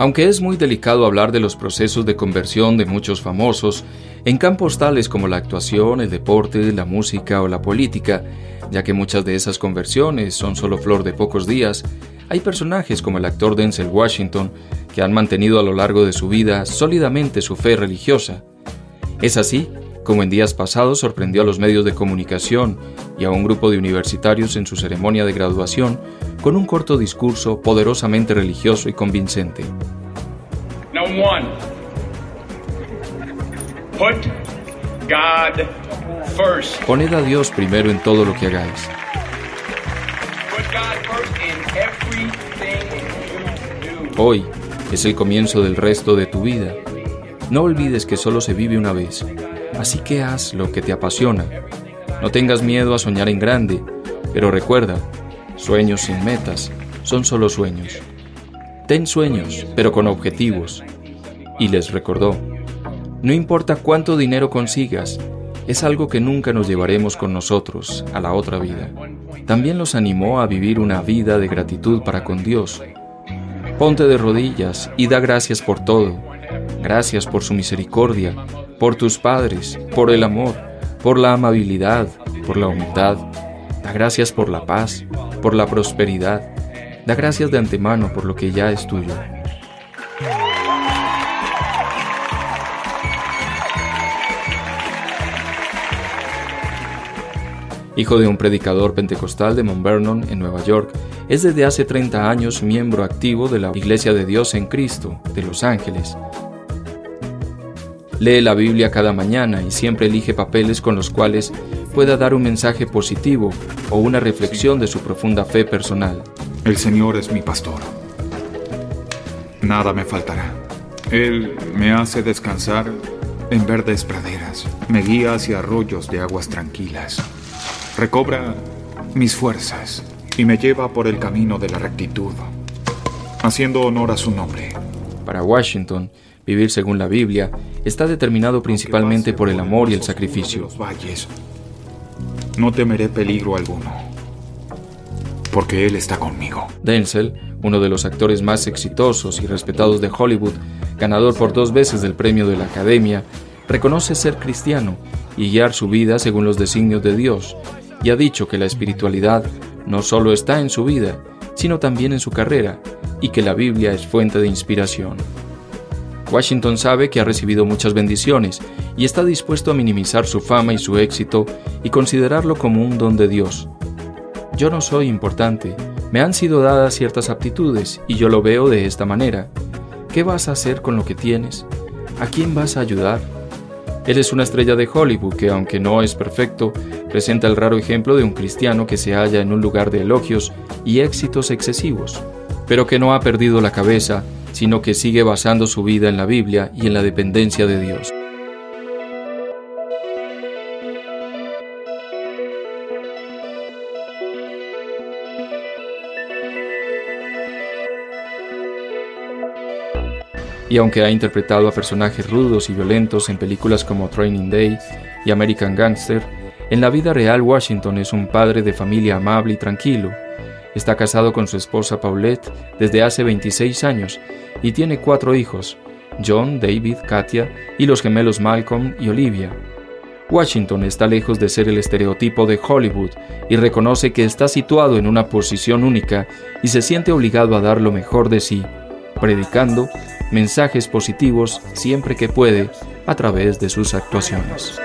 Aunque es muy delicado hablar de los procesos de conversión de muchos famosos, en campos tales como la actuación, el deporte, la música o la política, ya que muchas de esas conversiones son solo flor de pocos días, hay personajes como el actor Denzel Washington que han mantenido a lo largo de su vida sólidamente su fe religiosa. Es así como en días pasados sorprendió a los medios de comunicación y a un grupo de universitarios en su ceremonia de graduación con un corto discurso poderosamente religioso y convincente. Poned a Dios primero en todo lo que hagáis. Hoy es el comienzo del resto de tu vida. No olvides que solo se vive una vez, así que haz lo que te apasiona. No tengas miedo a soñar en grande, pero recuerda, sueños sin metas son solo sueños. Ten sueños, pero con objetivos. Y les recordó, no importa cuánto dinero consigas, es algo que nunca nos llevaremos con nosotros a la otra vida. También los animó a vivir una vida de gratitud para con Dios. Ponte de rodillas y da gracias por todo. Gracias por su misericordia, por tus padres, por el amor, por la amabilidad, por la humildad. Da gracias por la paz, por la prosperidad. Da gracias de antemano por lo que ya es tuyo. Hijo de un predicador pentecostal de Mount Vernon, en Nueva York, es desde hace 30 años miembro activo de la Iglesia de Dios en Cristo, de Los Ángeles. Lee la Biblia cada mañana y siempre elige papeles con los cuales pueda dar un mensaje positivo o una reflexión de su profunda fe personal. El Señor es mi pastor. Nada me faltará. Él me hace descansar en verdes praderas, me guía hacia arroyos de aguas tranquilas recobra mis fuerzas y me lleva por el camino de la rectitud, haciendo honor a su nombre. Para Washington, vivir según la Biblia está determinado principalmente por el amor y el sacrificio. no temeré peligro alguno, porque Él está conmigo. Denzel, uno de los actores más exitosos y respetados de Hollywood, ganador por dos veces del premio de la Academia, reconoce ser cristiano y guiar su vida según los designios de Dios, y ha dicho que la espiritualidad no solo está en su vida, sino también en su carrera, y que la Biblia es fuente de inspiración. Washington sabe que ha recibido muchas bendiciones y está dispuesto a minimizar su fama y su éxito y considerarlo como un don de Dios. Yo no soy importante, me han sido dadas ciertas aptitudes y yo lo veo de esta manera. ¿Qué vas a hacer con lo que tienes? ¿A quién vas a ayudar? Él es una estrella de Hollywood que, aunque no es perfecto, presenta el raro ejemplo de un cristiano que se halla en un lugar de elogios y éxitos excesivos, pero que no ha perdido la cabeza, sino que sigue basando su vida en la Biblia y en la dependencia de Dios. y aunque ha interpretado a personajes rudos y violentos en películas como Training Day y American Gangster, en la vida real Washington es un padre de familia amable y tranquilo. Está casado con su esposa Paulette desde hace 26 años y tiene cuatro hijos, John, David, Katia y los gemelos Malcolm y Olivia. Washington está lejos de ser el estereotipo de Hollywood y reconoce que está situado en una posición única y se siente obligado a dar lo mejor de sí, predicando mensajes positivos siempre que puede a través de sus actuaciones.